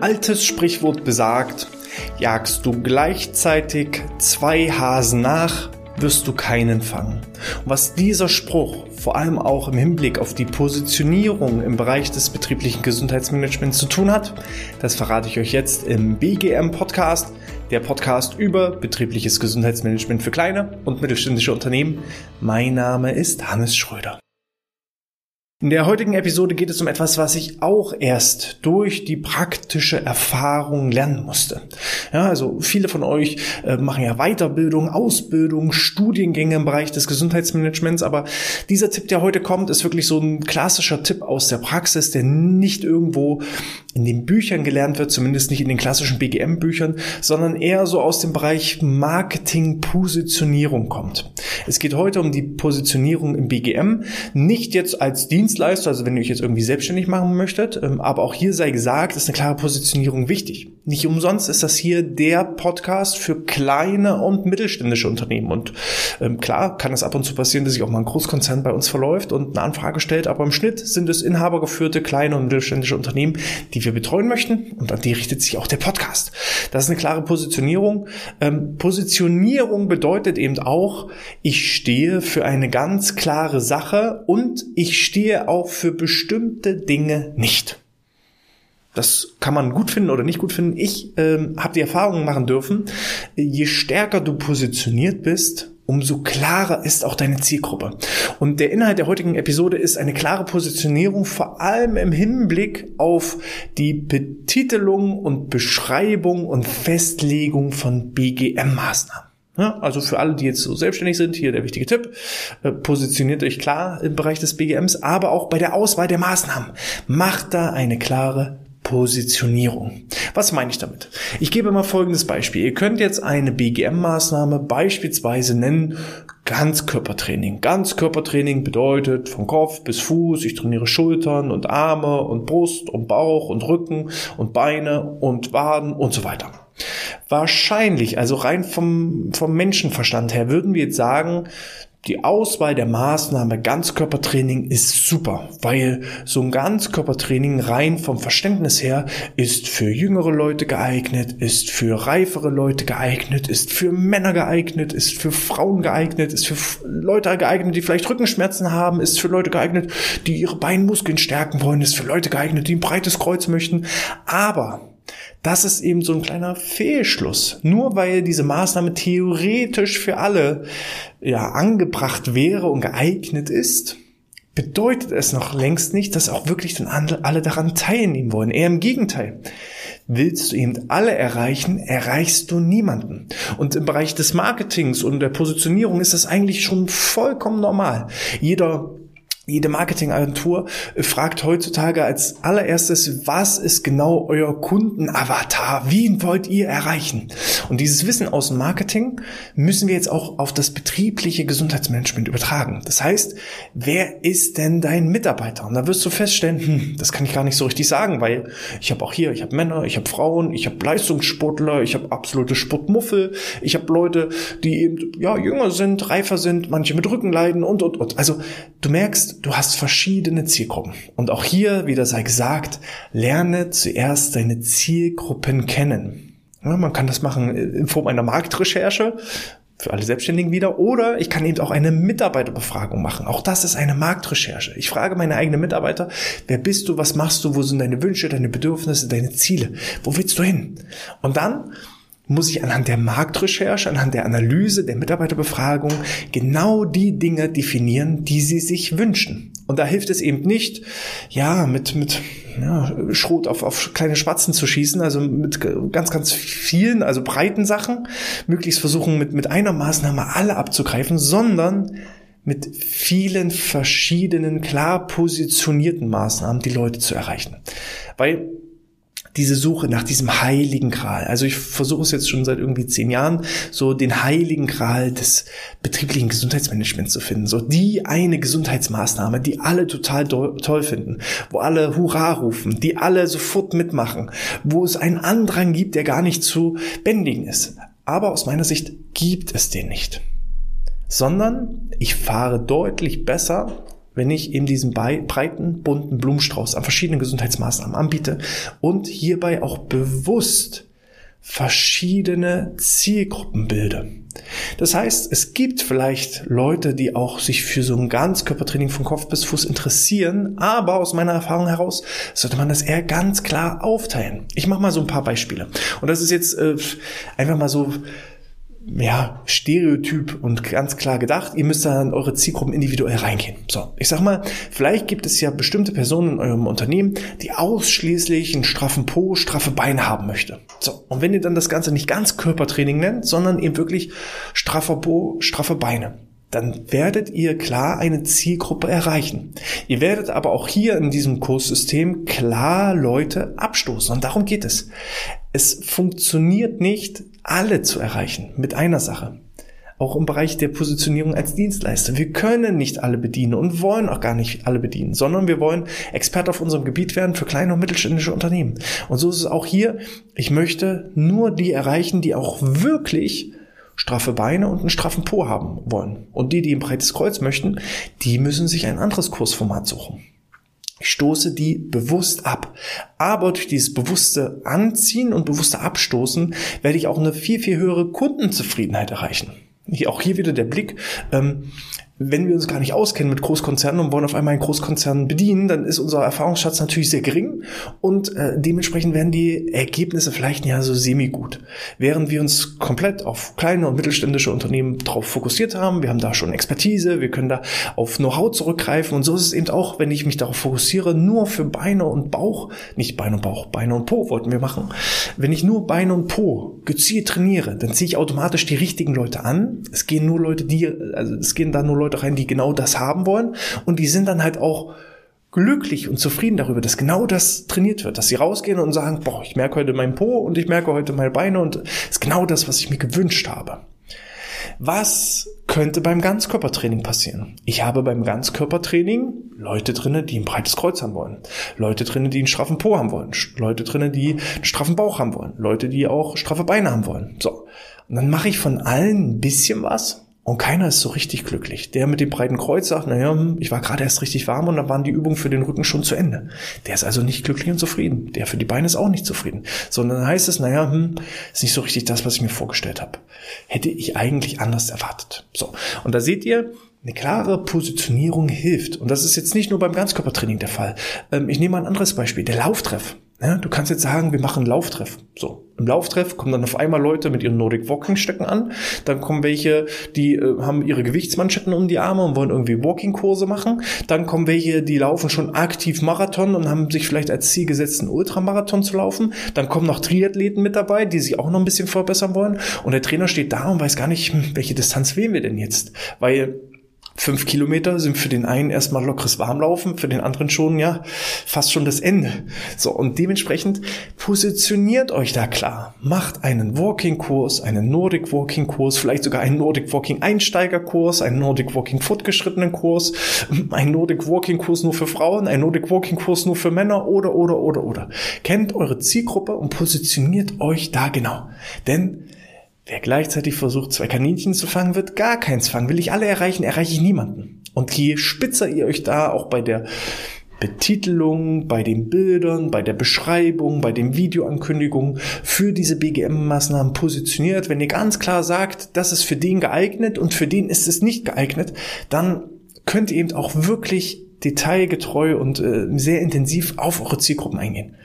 altes Sprichwort besagt, jagst du gleichzeitig zwei Hasen nach, wirst du keinen fangen. Und was dieser Spruch vor allem auch im Hinblick auf die Positionierung im Bereich des betrieblichen Gesundheitsmanagements zu tun hat, das verrate ich euch jetzt im BGM Podcast, der Podcast über betriebliches Gesundheitsmanagement für kleine und mittelständische Unternehmen. Mein Name ist Hannes Schröder. In der heutigen Episode geht es um etwas, was ich auch erst durch die praktische Erfahrung lernen musste. Ja, also viele von euch äh, machen ja Weiterbildung, Ausbildung, Studiengänge im Bereich des Gesundheitsmanagements, aber dieser Tipp, der heute kommt, ist wirklich so ein klassischer Tipp aus der Praxis, der nicht irgendwo in den Büchern gelernt wird, zumindest nicht in den klassischen BGM-Büchern, sondern eher so aus dem Bereich Marketing-Positionierung kommt. Es geht heute um die Positionierung im BGM, nicht jetzt als Dienstleister, also wenn ihr euch jetzt irgendwie selbstständig machen möchtet, ähm, aber auch hier sei gesagt, ist eine klare Positionierung wichtig. Nicht umsonst ist das hier der Podcast für kleine und mittelständische Unternehmen und ähm, klar kann es ab und zu passieren, dass sich auch mal ein Großkonzern bei uns verläuft und eine Anfrage stellt, aber im Schnitt sind es inhabergeführte kleine und mittelständische Unternehmen, die wir betreuen möchten und an die richtet sich auch der Podcast. Das ist eine klare Positionierung. Ähm, Positionierung bedeutet eben auch, ich stehe für eine ganz klare Sache und ich stehe auch für bestimmte Dinge nicht. Das kann man gut finden oder nicht gut finden. Ich ähm, habe die Erfahrung machen dürfen, je stärker du positioniert bist, umso klarer ist auch deine Zielgruppe. Und der Inhalt der heutigen Episode ist eine klare Positionierung, vor allem im Hinblick auf die Betitelung und Beschreibung und Festlegung von BGM-Maßnahmen. Ja, also für alle, die jetzt so selbstständig sind, hier der wichtige Tipp, äh, positioniert euch klar im Bereich des BGMs, aber auch bei der Auswahl der Maßnahmen. Macht da eine klare Positionierung. Was meine ich damit? Ich gebe mal folgendes Beispiel. Ihr könnt jetzt eine BGM-Maßnahme beispielsweise nennen Ganzkörpertraining. Ganzkörpertraining bedeutet von Kopf bis Fuß, ich trainiere Schultern und Arme und Brust und Bauch und Rücken und Beine und Waden und so weiter. Wahrscheinlich, also rein vom, vom Menschenverstand her, würden wir jetzt sagen, die Auswahl der Maßnahme Ganzkörpertraining ist super, weil so ein Ganzkörpertraining rein vom Verständnis her ist für jüngere Leute geeignet, ist für reifere Leute geeignet, ist für Männer geeignet, ist für Frauen geeignet, ist für Leute geeignet, die vielleicht Rückenschmerzen haben, ist für Leute geeignet, die ihre Beinmuskeln stärken wollen, ist für Leute geeignet, die ein breites Kreuz möchten. Aber das ist eben so ein kleiner Fehlschluss. Nur weil diese Maßnahme theoretisch für alle ja, angebracht wäre und geeignet ist, bedeutet es noch längst nicht, dass auch wirklich dann alle daran teilnehmen wollen. Eher im Gegenteil. Willst du eben alle erreichen, erreichst du niemanden. Und im Bereich des Marketings und der Positionierung ist das eigentlich schon vollkommen normal. Jeder jede Marketingagentur fragt heutzutage als allererstes, was ist genau euer Kundenavatar? Wen wollt ihr erreichen? Und dieses Wissen aus dem Marketing müssen wir jetzt auch auf das betriebliche Gesundheitsmanagement übertragen. Das heißt, wer ist denn dein Mitarbeiter? Und da wirst du feststellen, hm, das kann ich gar nicht so richtig sagen, weil ich habe auch hier, ich habe Männer, ich habe Frauen, ich habe Leistungssportler, ich habe absolute Sportmuffel, ich habe Leute, die eben ja jünger sind, reifer sind, manche mit Rücken leiden und und und. Also du merkst, du hast verschiedene Zielgruppen. Und auch hier, wieder sei gesagt, lerne zuerst deine Zielgruppen kennen. Ja, man kann das machen in Form einer Marktrecherche für alle Selbstständigen wieder. Oder ich kann eben auch eine Mitarbeiterbefragung machen. Auch das ist eine Marktrecherche. Ich frage meine eigenen Mitarbeiter, wer bist du, was machst du, wo sind deine Wünsche, deine Bedürfnisse, deine Ziele? Wo willst du hin? Und dann muss ich anhand der Marktrecherche, anhand der Analyse, der Mitarbeiterbefragung genau die Dinge definieren, die sie sich wünschen. Und da hilft es eben nicht, ja, mit, mit ja, Schrot auf, auf kleine Spatzen zu schießen, also mit ganz, ganz vielen, also breiten Sachen, möglichst versuchen, mit, mit einer Maßnahme alle abzugreifen, sondern mit vielen verschiedenen, klar positionierten Maßnahmen die Leute zu erreichen. Weil diese Suche nach diesem heiligen Gral. Also ich versuche es jetzt schon seit irgendwie zehn Jahren, so den heiligen Gral des betrieblichen Gesundheitsmanagements zu finden. So die eine Gesundheitsmaßnahme, die alle total toll finden, wo alle Hurra rufen, die alle sofort mitmachen, wo es einen Andrang gibt, der gar nicht zu bändigen ist. Aber aus meiner Sicht gibt es den nicht. Sondern ich fahre deutlich besser wenn ich eben diesen breiten, bunten Blumenstrauß an verschiedenen Gesundheitsmaßnahmen anbiete und hierbei auch bewusst verschiedene Zielgruppen bilde. Das heißt, es gibt vielleicht Leute, die auch sich für so ein Ganzkörpertraining von Kopf bis Fuß interessieren, aber aus meiner Erfahrung heraus sollte man das eher ganz klar aufteilen. Ich mache mal so ein paar Beispiele. Und das ist jetzt äh, einfach mal so ja, Stereotyp und ganz klar gedacht. Ihr müsst da in eure Zielgruppen individuell reingehen. So, ich sag mal, vielleicht gibt es ja bestimmte Personen in eurem Unternehmen, die ausschließlich einen straffen Po, straffe Beine haben möchte. So, und wenn ihr dann das Ganze nicht ganz Körpertraining nennt, sondern eben wirklich straffer Po, straffe Beine, dann werdet ihr klar eine Zielgruppe erreichen. Ihr werdet aber auch hier in diesem Kurssystem klar Leute abstoßen. Und darum geht es. Es funktioniert nicht, alle zu erreichen mit einer Sache. Auch im Bereich der Positionierung als Dienstleister. Wir können nicht alle bedienen und wollen auch gar nicht alle bedienen, sondern wir wollen Experte auf unserem Gebiet werden für kleine und mittelständische Unternehmen. Und so ist es auch hier. Ich möchte nur die erreichen, die auch wirklich straffe Beine und einen straffen Po haben wollen. Und die, die ein breites Kreuz möchten, die müssen sich ein anderes Kursformat suchen. Ich stoße die bewusst ab. Aber durch dieses bewusste Anziehen und bewusste Abstoßen werde ich auch eine viel, viel höhere Kundenzufriedenheit erreichen. Auch hier wieder der Blick. Ähm, wenn wir uns gar nicht auskennen mit Großkonzernen und wollen auf einmal einen Großkonzern bedienen, dann ist unser Erfahrungsschatz natürlich sehr gering und äh, dementsprechend werden die Ergebnisse vielleicht ja so semi-gut. Während wir uns komplett auf kleine und mittelständische Unternehmen drauf fokussiert haben, wir haben da schon Expertise, wir können da auf Know-how zurückgreifen und so ist es eben auch, wenn ich mich darauf fokussiere, nur für Beine und Bauch, nicht Beine und Bauch, Beine und Po wollten wir machen. Wenn ich nur Beine und Po gezielt trainiere, dann ziehe ich automatisch die richtigen Leute an. Es gehen nur Leute, die, also es gehen da nur Leute Leute rein, die genau das haben wollen und die sind dann halt auch glücklich und zufrieden darüber, dass genau das trainiert wird, dass sie rausgehen und sagen, boah, ich merke heute mein Po und ich merke heute meine Beine und es ist genau das, was ich mir gewünscht habe. Was könnte beim Ganzkörpertraining passieren? Ich habe beim Ganzkörpertraining Leute drinne, die ein breites Kreuz haben wollen, Leute drinne, die einen straffen Po haben wollen, Leute drinne, die einen straffen Bauch haben wollen, Leute, die auch straffe Beine haben wollen. So. Und dann mache ich von allen ein bisschen was und keiner ist so richtig glücklich. Der mit dem breiten Kreuz sagt, naja, ich war gerade erst richtig warm und dann waren die Übungen für den Rücken schon zu Ende. Der ist also nicht glücklich und zufrieden. Der für die Beine ist auch nicht zufrieden. Sondern dann heißt es, naja, hm, ist nicht so richtig das, was ich mir vorgestellt habe. Hätte ich eigentlich anders erwartet. So. Und da seht ihr, eine klare Positionierung hilft. Und das ist jetzt nicht nur beim Ganzkörpertraining der Fall. Ähm, ich nehme mal ein anderes Beispiel. Der Lauftreff. Ja, du kannst jetzt sagen, wir machen Lauftreff. So, im Lauftreff kommen dann auf einmal Leute mit ihren Nordic Walking Stöcken an. Dann kommen welche, die äh, haben ihre Gewichtsmanschetten um die Arme und wollen irgendwie Walking Kurse machen. Dann kommen welche, die laufen schon aktiv Marathon und haben sich vielleicht als Ziel gesetzt, einen Ultramarathon zu laufen. Dann kommen noch Triathleten mit dabei, die sich auch noch ein bisschen verbessern wollen. Und der Trainer steht da und weiß gar nicht, welche Distanz wählen wir denn jetzt? Weil Fünf Kilometer sind für den einen erstmal lockeres Warmlaufen, für den anderen schon, ja, fast schon das Ende. So, und dementsprechend positioniert euch da klar. Macht einen Walking-Kurs, einen Nordic Walking-Kurs, vielleicht sogar einen Nordic Walking-Einsteiger-Kurs, einen Nordic Walking fortgeschrittenen Kurs, einen Nordic Walking-Kurs nur für Frauen, einen Nordic Walking-Kurs nur für Männer oder, oder, oder, oder. Kennt eure Zielgruppe und positioniert euch da genau. Denn Wer gleichzeitig versucht, zwei Kaninchen zu fangen, wird gar keins fangen. Will ich alle erreichen, erreiche ich niemanden. Und je spitzer ihr euch da auch bei der Betitelung, bei den Bildern, bei der Beschreibung, bei den Videoankündigungen für diese BGM-Maßnahmen positioniert, wenn ihr ganz klar sagt, das ist für den geeignet und für den ist es nicht geeignet, dann könnt ihr eben auch wirklich detailgetreu und äh, sehr intensiv auf eure Zielgruppen eingehen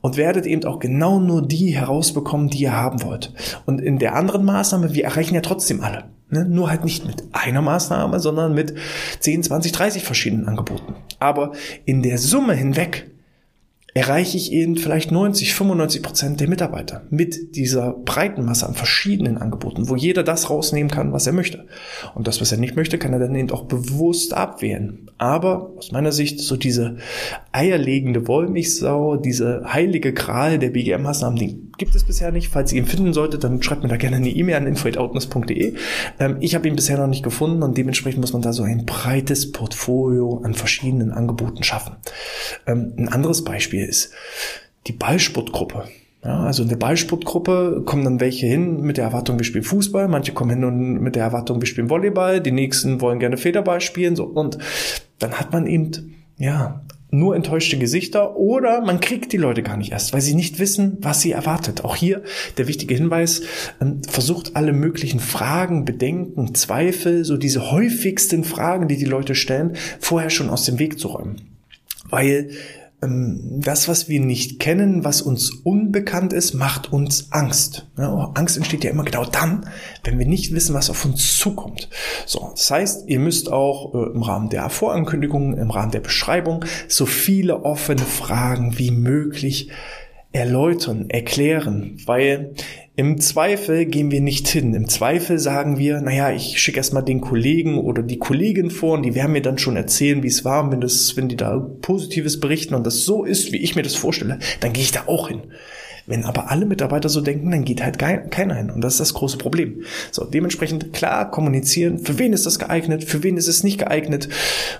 und werdet eben auch genau nur die herausbekommen, die ihr haben wollt. Und in der anderen Maßnahme, wir erreichen ja trotzdem alle. Ne? Nur halt nicht mit einer Maßnahme, sondern mit 10, 20, 30 verschiedenen Angeboten. Aber in der Summe hinweg erreiche ich eben vielleicht 90, 95 Prozent der Mitarbeiter mit dieser breiten Masse an verschiedenen Angeboten, wo jeder das rausnehmen kann, was er möchte. Und das, was er nicht möchte, kann er dann eben auch bewusst abwählen. Aber aus meiner Sicht so diese eierlegende Wollmilchsau, diese heilige Gral der BGM-Maßnahmen, die gibt es bisher nicht. Falls ihr ihn finden solltet, dann schreibt mir da gerne eine E-Mail an info.outness.de. Ähm, ich habe ihn bisher noch nicht gefunden und dementsprechend muss man da so ein breites Portfolio an verschiedenen Angeboten schaffen. Ähm, ein anderes Beispiel ist die Ballsportgruppe. Ja, also in der Ballsportgruppe kommen dann welche hin mit der Erwartung, wir spielen Fußball, manche kommen hin und mit der Erwartung, wir spielen Volleyball, die nächsten wollen gerne Federball spielen, so und dann hat man eben ja nur enttäuschte Gesichter oder man kriegt die Leute gar nicht erst, weil sie nicht wissen, was sie erwartet. Auch hier der wichtige Hinweis, ähm, versucht alle möglichen Fragen, Bedenken, Zweifel, so diese häufigsten Fragen, die die Leute stellen, vorher schon aus dem Weg zu räumen. Weil das, was wir nicht kennen, was uns unbekannt ist, macht uns Angst. Ja, Angst entsteht ja immer genau dann, wenn wir nicht wissen, was auf uns zukommt. So, das heißt, ihr müsst auch äh, im Rahmen der Vorankündigung, im Rahmen der Beschreibung so viele offene Fragen wie möglich erläutern, erklären, weil im Zweifel gehen wir nicht hin. Im Zweifel sagen wir, naja, ich schicke erstmal den Kollegen oder die Kollegin vor und die werden mir dann schon erzählen, wie es war. Und wenn, das, wenn die da Positives berichten und das so ist, wie ich mir das vorstelle, dann gehe ich da auch hin. Wenn aber alle Mitarbeiter so denken, dann geht halt keiner hin. Und das ist das große Problem. So, dementsprechend klar kommunizieren. Für wen ist das geeignet? Für wen ist es nicht geeignet?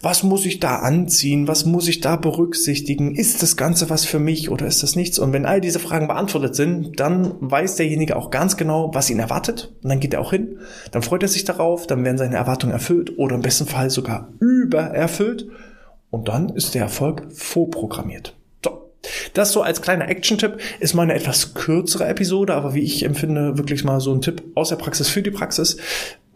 Was muss ich da anziehen? Was muss ich da berücksichtigen? Ist das Ganze was für mich oder ist das nichts? Und wenn all diese Fragen beantwortet sind, dann weiß derjenige auch ganz genau, was ihn erwartet. Und dann geht er auch hin. Dann freut er sich darauf. Dann werden seine Erwartungen erfüllt oder im besten Fall sogar übererfüllt. Und dann ist der Erfolg vorprogrammiert. Das so als kleiner Action-Tipp ist mal eine etwas kürzere Episode, aber wie ich empfinde, wirklich mal so ein Tipp aus der Praxis für die Praxis.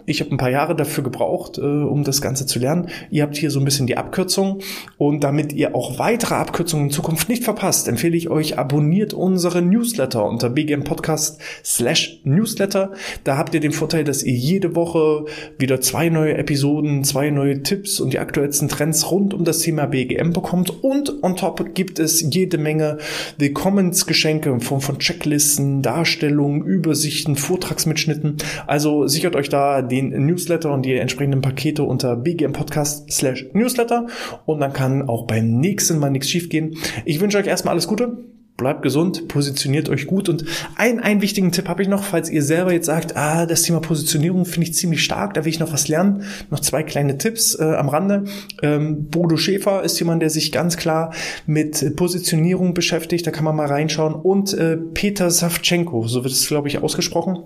Ich habe ein paar Jahre dafür gebraucht, äh, um das Ganze zu lernen. Ihr habt hier so ein bisschen die Abkürzung und damit ihr auch weitere Abkürzungen in Zukunft nicht verpasst, empfehle ich euch, abonniert unsere Newsletter unter BGM Podcast slash Newsletter. Da habt ihr den Vorteil, dass ihr jede Woche wieder zwei neue Episoden, zwei neue Tipps und die aktuellsten Trends rund um das Thema BGM bekommt und on top gibt es jede Menge Willkommensgeschenke in Form von Checklisten, Darstellungen, Übersichten, Vortragsmitschnitten. Also sichert euch da den den Newsletter und die entsprechenden Pakete unter BGM Podcast slash Newsletter und dann kann auch beim nächsten Mal nichts schiefgehen. Ich wünsche euch erstmal alles Gute. Bleibt gesund, positioniert euch gut und ein, einen wichtigen Tipp habe ich noch, falls ihr selber jetzt sagt, ah, das Thema Positionierung finde ich ziemlich stark, da will ich noch was lernen. Noch zwei kleine Tipps äh, am Rande. Ähm, Bodo Schäfer ist jemand, der sich ganz klar mit Positionierung beschäftigt, da kann man mal reinschauen. Und äh, Peter Savchenko, so wird es, glaube ich, ausgesprochen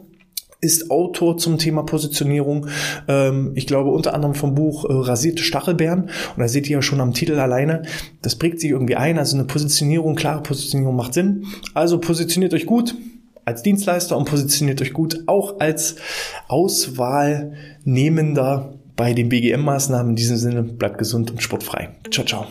ist Autor zum Thema Positionierung. Ähm, ich glaube unter anderem vom Buch äh, Rasierte Stachelbeeren. Und da seht ihr ja schon am Titel alleine, das prägt sich irgendwie ein. Also eine Positionierung, klare Positionierung macht Sinn. Also positioniert euch gut als Dienstleister und positioniert euch gut auch als Auswahlnehmender bei den BGM-Maßnahmen. In diesem Sinne bleibt gesund und sportfrei. Ciao, ciao.